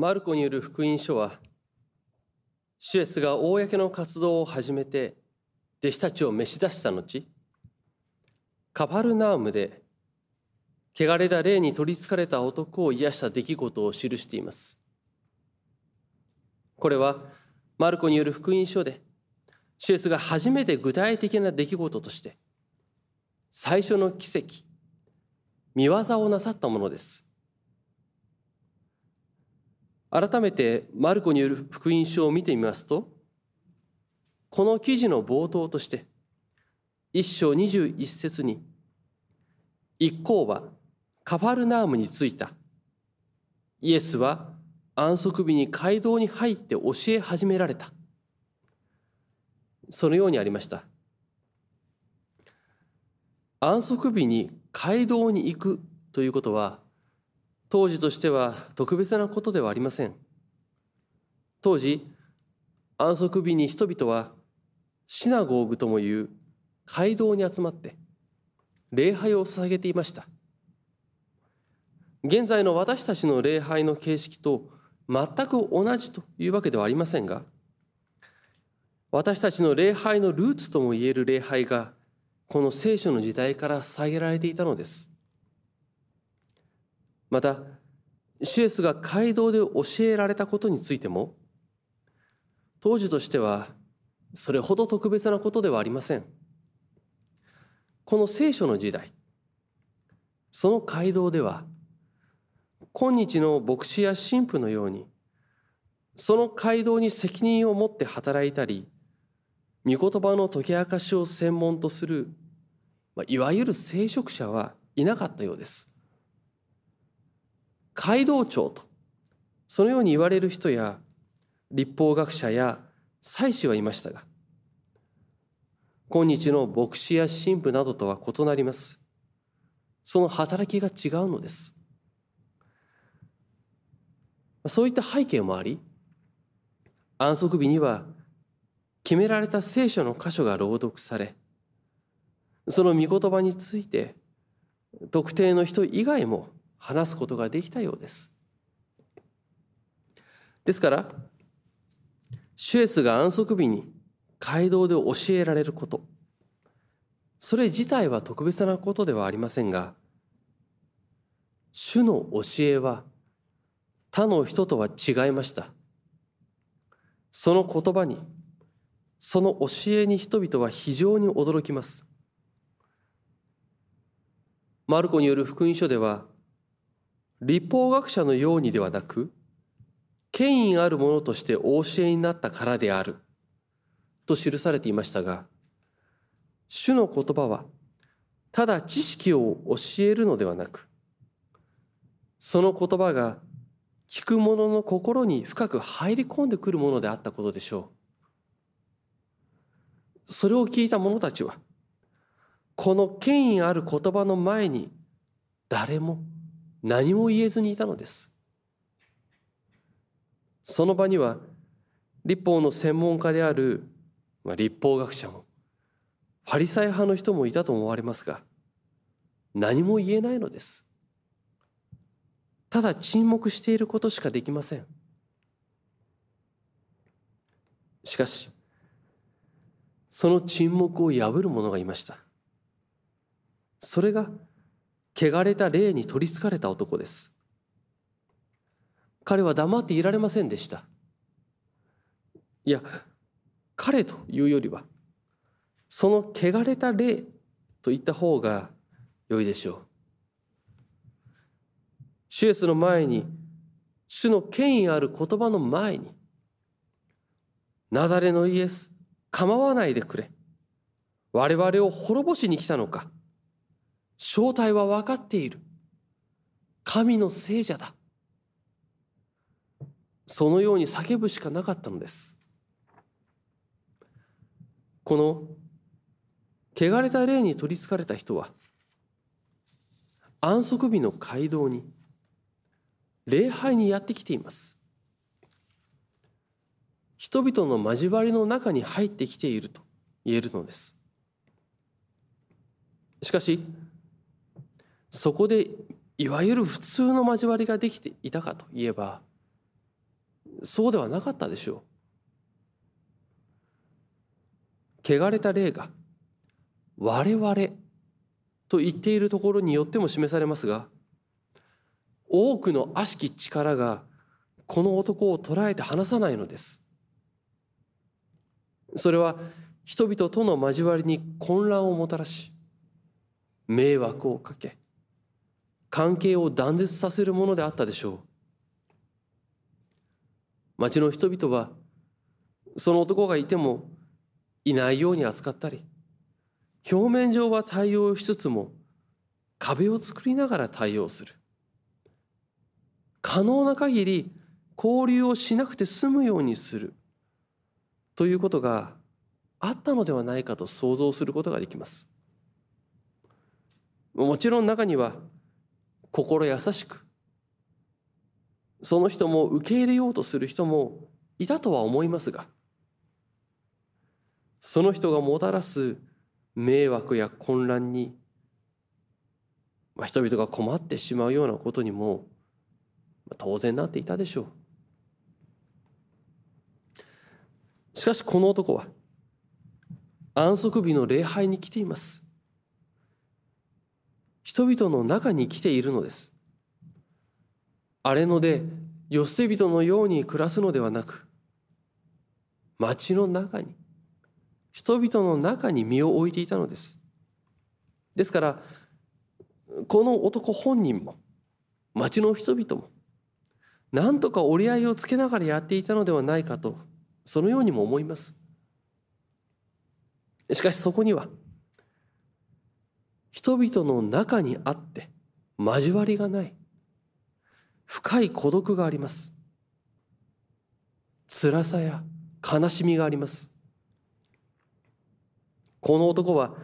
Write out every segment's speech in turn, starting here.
マルコによる福音書はシュエスが公の活動を始めて弟子たちを召し出した後カパルナウムで汚れた霊に取りつかれた男を癒した出来事を記しています。これはマルコによる福音書でシュエスが初めて具体的な出来事として最初の奇跡見業をなさったものです。改めてマルコによる福音書を見てみますとこの記事の冒頭として一章二十一節に一行はカファルナームに着いた。イエスは安息日に街道に入って教え始められた。そのようにありました。安息日に街道に行くということは当時としては特別なことではありません。当時安息日に人々はシナゴーグともいう街道に集まって礼拝を捧げていました。現在の私たちの礼拝の形式と全く同じというわけではありませんが私たちの礼拝のルーツともいえる礼拝がこの聖書の時代から捧げられていたのです。またシエスが街道で教えられたことについても当時としてはそれほど特別なことではありません。この聖書の時代その街道では今日の牧師や神父のようにその街道に責任を持って働いたり御言葉の解き明かしを専門とするいわゆる聖職者はいなかったようです。街道長とそのように言われる人や立法学者や祭司はいましたが今日の牧師や神父などとは異なります。その働きが違うのです。そういった背景もあり安息日には決められた聖書の箇所が朗読されその御言葉について特定の人以外も話すことができたようです。ですからシュエスが安息日に街道で教えられること。それ自体は特別なことではありませんが主の教えは他の人とは違いました。その言葉にその教えに人々は非常に驚きます。マルコによる福音書では立法学者のようにではなく権威あるものとしてお教えになったからであると記されていましたが主の言葉はただ知識を教えるのではなくその言葉が聞く者の心に深く入り込んでくるものであったことでしょう。それを聞いた者たちはこの権威ある言葉の前に誰も何も言えずにいたのです。その場には立法の専門家である、まあ、立法学者もファリサイ派の人もいたと思われますが何も言えないのです。ただ沈黙していることしかできません。しかしその沈黙を破る者がいました。それが汚れた霊に取りつかれた男です。彼は黙っていられませんでした。いや、彼というよりは、その汚れた霊と言った方が良いでしょう。シュエスの前に、主の権威ある言葉の前に、なだれのイエス、構わないでくれ。我々を滅ぼしに来たのか。正体は分かっている。神の聖者だ。そのように叫ぶしかなかったのです。この汚れた霊に取りつかれた人は安息日の街道に礼拝にやってきています。人々の交わりの中に入ってきていると言えるのです。しかしそこでいわゆる普通の交わりができていたかといえばそうではなかったでしょう。汚れた霊が我々と言っているところによっても示されますが多くの悪しき力がこの男を捉えて離さないのです。それは人々との交わりに混乱をもたらし迷惑をかけ関係を断絶させるものであったでしょう。町の人々はその男がいてもいないように扱ったり表面上は対応しつつも壁を作りながら対応する。可能な限り交流をしなくて済むようにする。ということがあったのではないかと想像することができます。もちろん中には心優しくその人も受け入れようとする人もいたとは思いますがその人がもたらす迷惑や混乱に、まあ、人々が困ってしまうようなことにも当然なっていたでしょう。しかしこの男は安息日の礼拝に来ています。人々の中に来ているのです。荒れ野で世捨て人のように暮らすのではなく町の中に人々の中に身を置いていたのです。ですからこの男本人も町の人々も何とか折り合いをつけながらやっていたのではないかとそのようにも思います。しかしそこには人々の中にあって交わりがない。深い孤独があります。辛さや悲しみがあります。この男は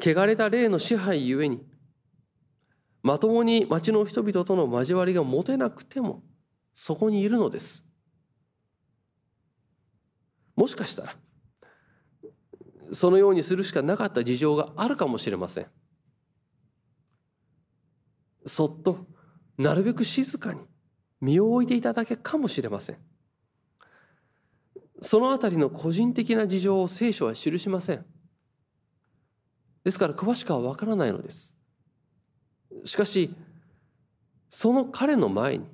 汚れた霊の支配ゆえにまともに町の人々との交わりが持てなくてもそこにいるのです。もしかしたらそのようにするしかなかった事情があるかもしれません。そっとなるべく静かに身を置いていただけかもしれません。そのあたりの個人的な事情を聖書は記しません。ですから詳しくはわからないのです。しかしその彼の前に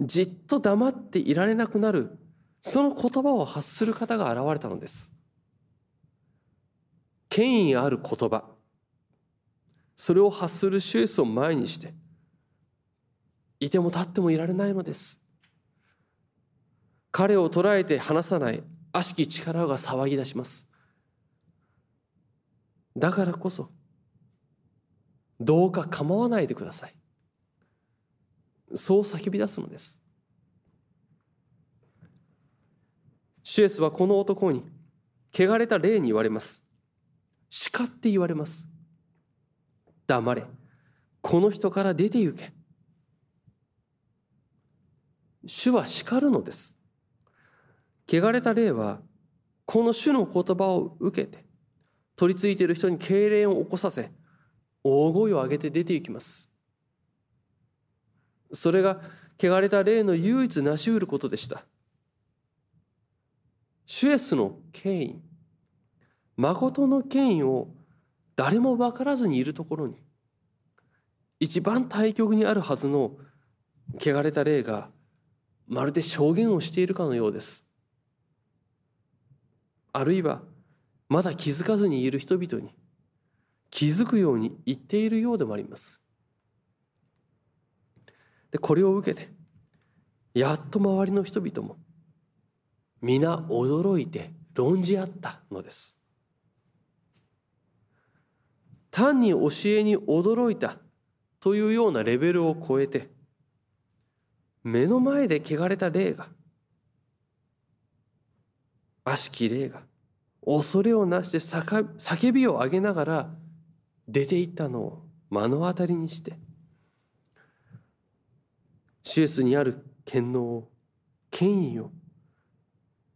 じっと黙っていられなくなるその言葉を発する方が現れたのです。権威ある言葉。それを発するシュエスを前にしていても立ってもいられないのです。彼を捉えて離さない悪しき力が騒ぎ出します。だからこそどうか構わないでください。そう叫び出すのです。シュエスはこの男に汚れた霊に言われます。叱って言われます。黙れ。この人から出て行け。主は叱るのです。汚れた霊はこの主の言葉を受けて取り付いている人に痙攣を起こさせ大声を上げて出て行きます。それが汚れた霊の唯一成し得ることでした。シュエスの権威誠の権威を誰も分からずにいるところに一番対極にあるはずの汚れた霊がまるで証言をしているかのようです。あるいはまだ気づかずにいる人々に気づくように言っているようでもあります。でこれを受けてやっと周りの人々も皆驚いて論じ合ったのです。単に教えに驚いたというようなレベルを超えて目の前で汚れた霊が悪しき霊が恐れをなして叫びを上げながら出て行ったのを目の当たりにしてシエスにある権能を権威を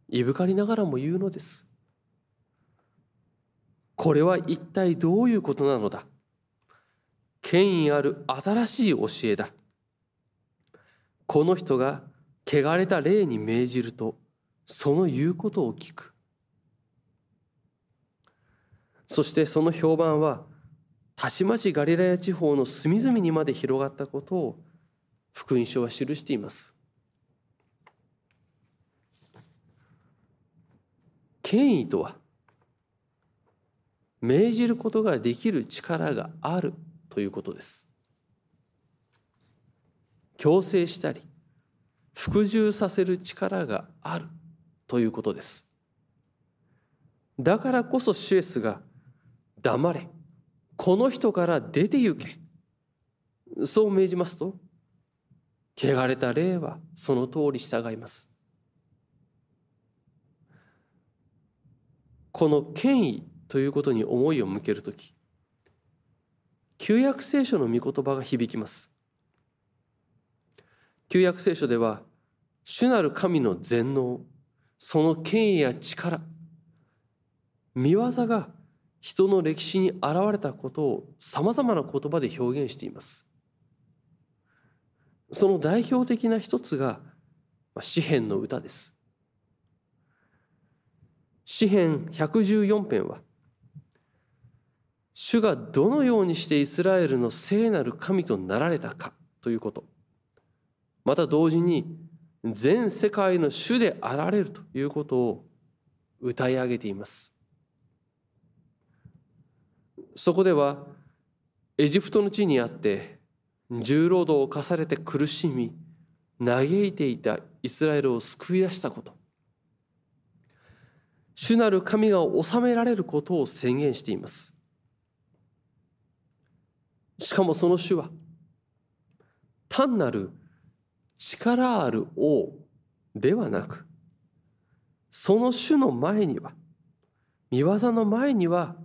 いぶかりながらも言うのです。これは一体どういうことなのだ？権威ある新しい教えだ。この人が汚れた霊に命じるとその言うことを聞く。そしてその評判はたちまちガリラヤ地方の隅々にまで広がったことを福音書は記しています。権威とは命じることができる力があるということです。強制したり服従させる力があるということです。だからこそシュエスが黙れこの人から出て行け。そう命じますと汚れた霊はその通り従います。この権威ということに思いを向けるとき旧約聖書の御言葉が響きます。旧約聖書では主なる神の全能その権威や力見業が人の歴史に現れたことをさまざまな言葉で表現しています。その代表的な一つが詩篇の歌です。詩篇114編は主がどのようにしてイスラエルの聖なる神となられたかということ。また同時に全世界の主であられるということを歌い上げています。そこではエジプトの地にあって重労働を課されて苦しみ嘆いていたイスラエルを救い出したこと。主なる神が治められることを宣言しています。しかもその主は単なる力ある王ではなくその主の前には見業の前には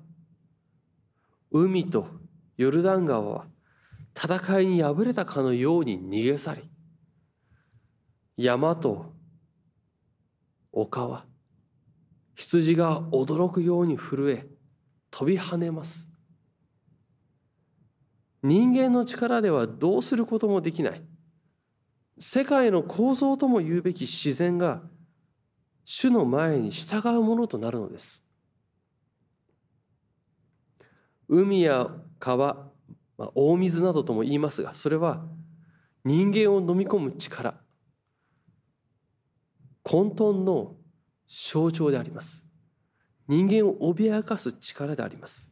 海とヨルダン川は戦いに敗れたかのように逃げ去り山と丘は羊が驚くように震え飛び跳ねます。人間の力ではどうすることもできない。世界の構造とも言うべき自然が主の前に従うものとなるのです。海や川、まあ、大水などとも言いますがそれは人間を飲み込む力。混沌の象徴であります。人間を脅かす力であります。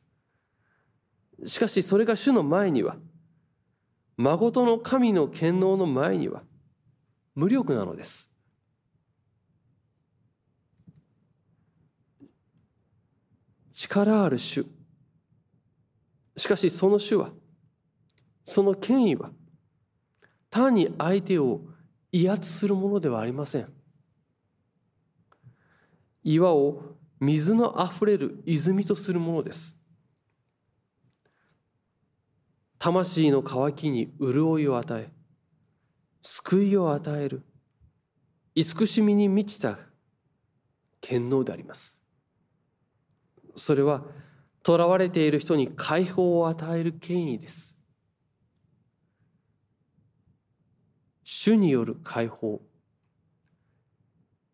しかしそれが主の前には誠の神の権能の前には無力なのです。力ある主。しかしその主はその権威は単に相手を威圧するものではありません。岩を水のあふれる泉とするものです。魂の渇きに潤いを与え救いを与える慈しみに満ちた権能であります。それは囚われている人に解放を与える権威です。主による解放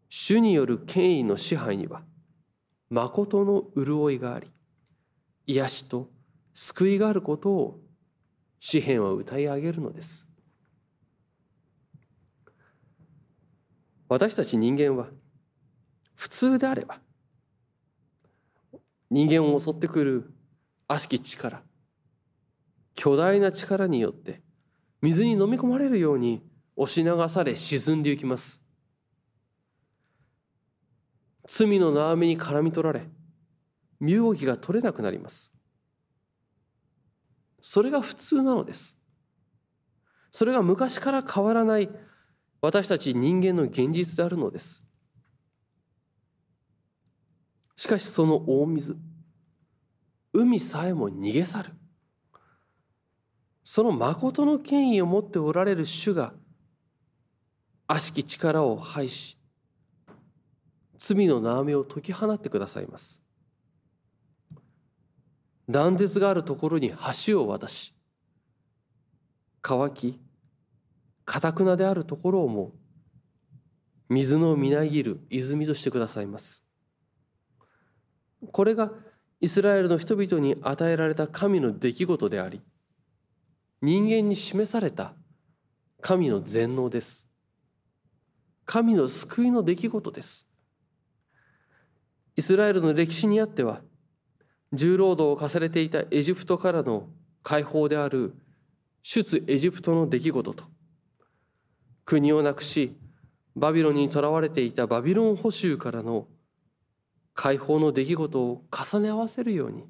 主による権威の支配には誠の潤いがあり癒しと救いがあることを詩篇は歌い上げるのです。私たち人間は普通であれば人間を襲ってくる悪しき力巨大な力によって水に飲み込まれるように押し流され沈んでいきます。罪の縄目に絡み取られ身動きが取れなくなります。それが普通なのですそれが昔から変わらない私たち人間の現実であるのです。しかしその大水、海さえも逃げ去る。その誠の権威を持っておられる主が、悪しき力を排し、罪の縄目を解き放ってくださいます。断絶があるところに橋を渡し、乾き、かたくなであるところをも水のみなぎる泉としてくださいます。これがイスラエルの人々に与えられた神の出来事であり人間に示された神の全能です。神の救いの出来事です。イスラエルの歴史にあっては重労働を課されていたエジプトからの解放である出エジプトの出来事と国をなくしバビロンにとらわれていたバビロン捕囚からの解放の出来事を重ね合わせるように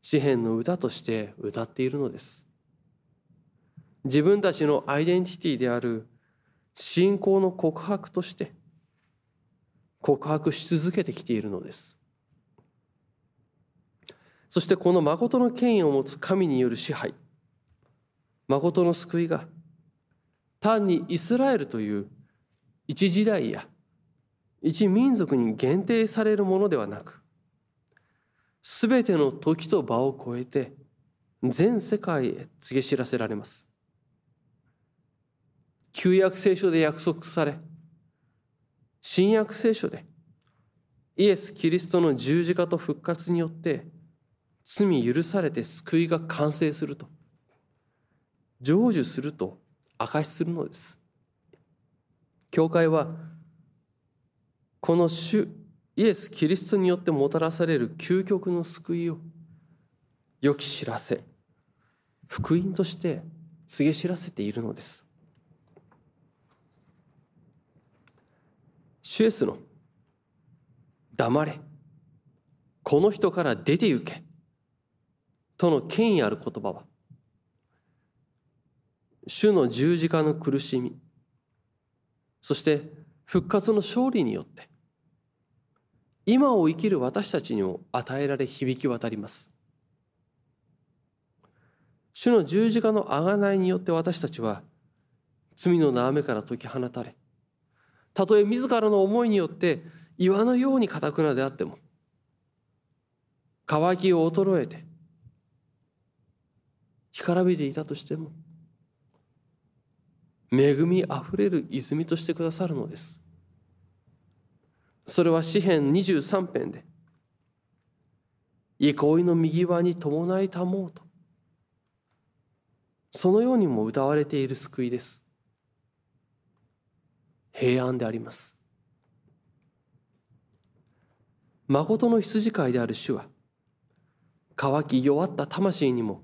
詩篇の歌として歌っているのです。自分たちのアイデンティティである信仰の告白として告白し続けてきているのです。そしてこの誠の権威を持つ神による支配。誠の救いが単にイスラエルという一時代や一民族に限定されるものではなくすべての時と場を超えて全世界へ告げ知らせられます。旧約聖書で約束され新約聖書でイエス・キリストの十字架と復活によって罪許されて救いが完成すると。成就すると証しするのです。教会はこの主イエス・キリストによってもたらされる究極の救いを良き知らせ福音として告げ知らせているのです。主イエスの黙れ。この人から出て行け。との権威ある言葉は主の十字架の苦しみそして復活の勝利によって今を生きる私たちにも与えられ響き渡ります。主の十字架の贖いによって私たちは罪の縄目から解き放たれたとえ自らの思いによって岩のように堅くなであっても乾きを衰えて干からびていたとしても恵みあふれる泉としてくださるのです。それは詩編23編で憩いの右側に伴いたもうとそのようにも歌われている救いです。平安であります。誠の羊飼いである主は乾き弱った魂にも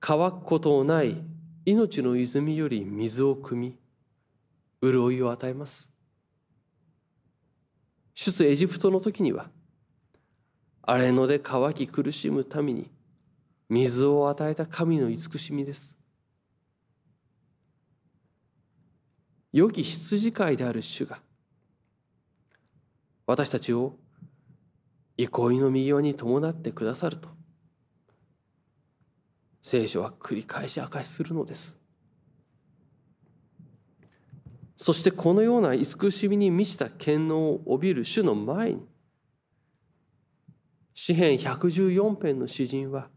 乾くことのない命の泉より水を汲み潤いを与えます。出エジプトの時には荒れ野で乾き苦しむ民に水を与えた神の慈しみです。良き羊飼いである主が私たちを憩いの右側に伴ってくださると聖書は繰り返し明かしするのです。そしてこのような慈しみに満ちた権能を帯びる主の前に詩編114編の詩人は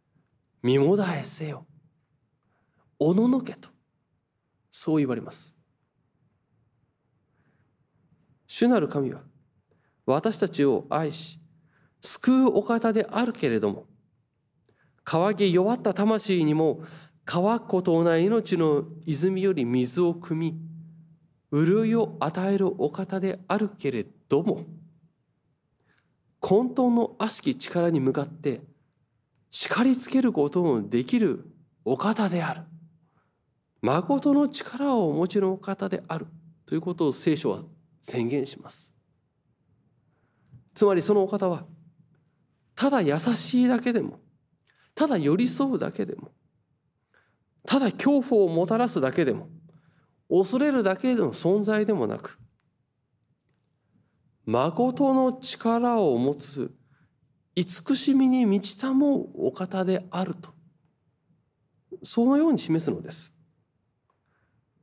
「身もだえせよ」「おののけ」とそう言われます。主なる神は私たちを愛し救うお方であるけれども乾き弱った魂にも乾くことない命の泉より水を汲み潤いを与えるお方であるけれども混沌の悪しき力に向かって叱りつけることのできるお方である。誠の力をお持ちのお方である。ということを聖書は宣言します。つまりそのお方はただ優しいだけでもただ寄り添うだけでもただ恐怖をもたらすだけでも恐れるだけの存在でもなく誠の力を持つ慈しみに満ちたもうお方であるとそのように示すのです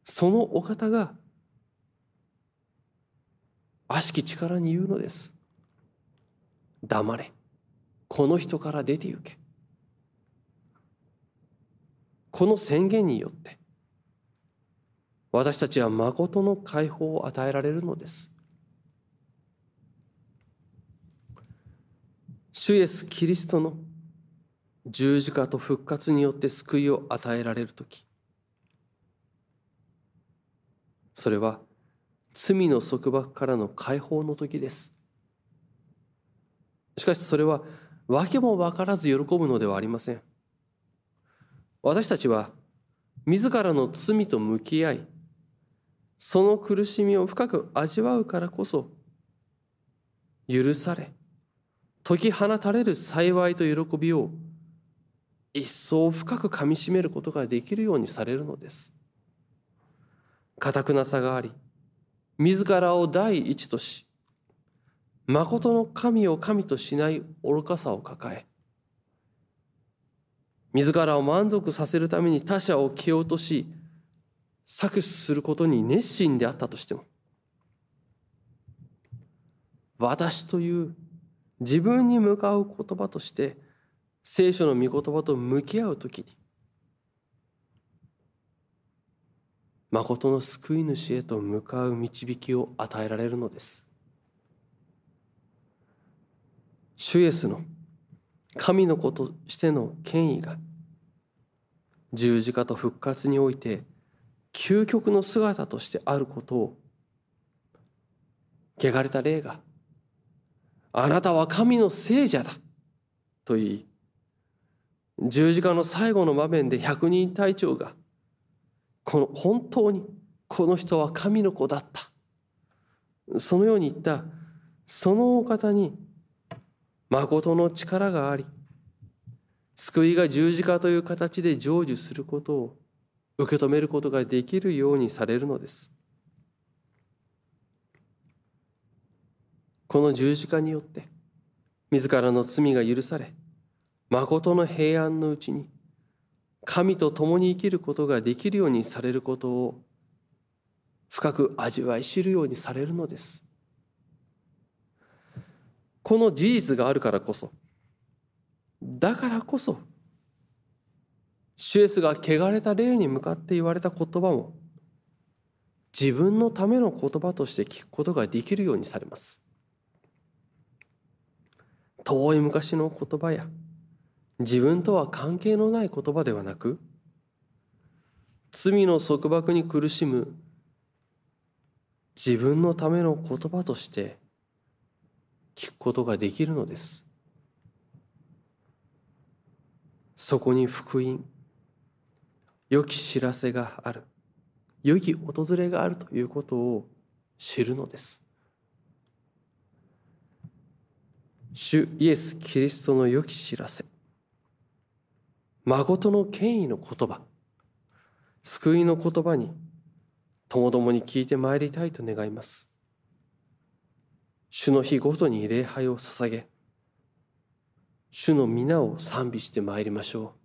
そのお方が悪しき力に言うのです。黙れ。この人から出て行け。この宣言によって、私たちは誠の解放を与えられるのです。主イエス・キリストの十字架と復活によって救いを与えられる時それは罪の束縛からの解放の時です。しかしそれは訳も分からず喜ぶのではありません。私たちは自らの罪と向き合いその苦しみを深く味わうからこそ許され解き放たれる幸いと喜びを一層深くかみしめることができるようにされるのです。かたくなさがあり自らを第一とし誠の神を神としない愚かさを抱え自らを満足させるために他者を蹴落とし搾取することに熱心であったとしても私という自分に向かう言葉として聖書の御言葉と向き合う時に誠の救い主へと向かう導きを与えられるのです。主イエスの神の子としての権威が十字架と復活において究極の姿としてあることを汚れた霊があなたは神の聖者だと言い十字架の最後の場面で百人隊長がこの本当にこの人は神の子だった。そのように言ったそのお方に誠の力があり救いが十字架という形で成就することを受け止めることができるようにされるのですこの十字架によって自らの罪が許され誠の平安のうちに神と共に生きることができるようにされることを深く味わい知るようにされるのです。この事実があるからこそだからこそシュエスが汚れた霊に向かって言われた言葉も自分のための言葉として聞くことができるようにされます。遠い昔の言葉や自分とは関係のない言葉ではなく罪の束縛に苦しむ自分のための言葉として聞くことができるのです。そこに福音良き知らせがある良き訪れがあるということを知るのです。主イエス・キリストの良き知らせ誠の権威の言葉救いの言葉にともどもに聞いてまいりたいと願います。主の日ごとに礼拝を捧げ主の皆を賛美してまいりましょう。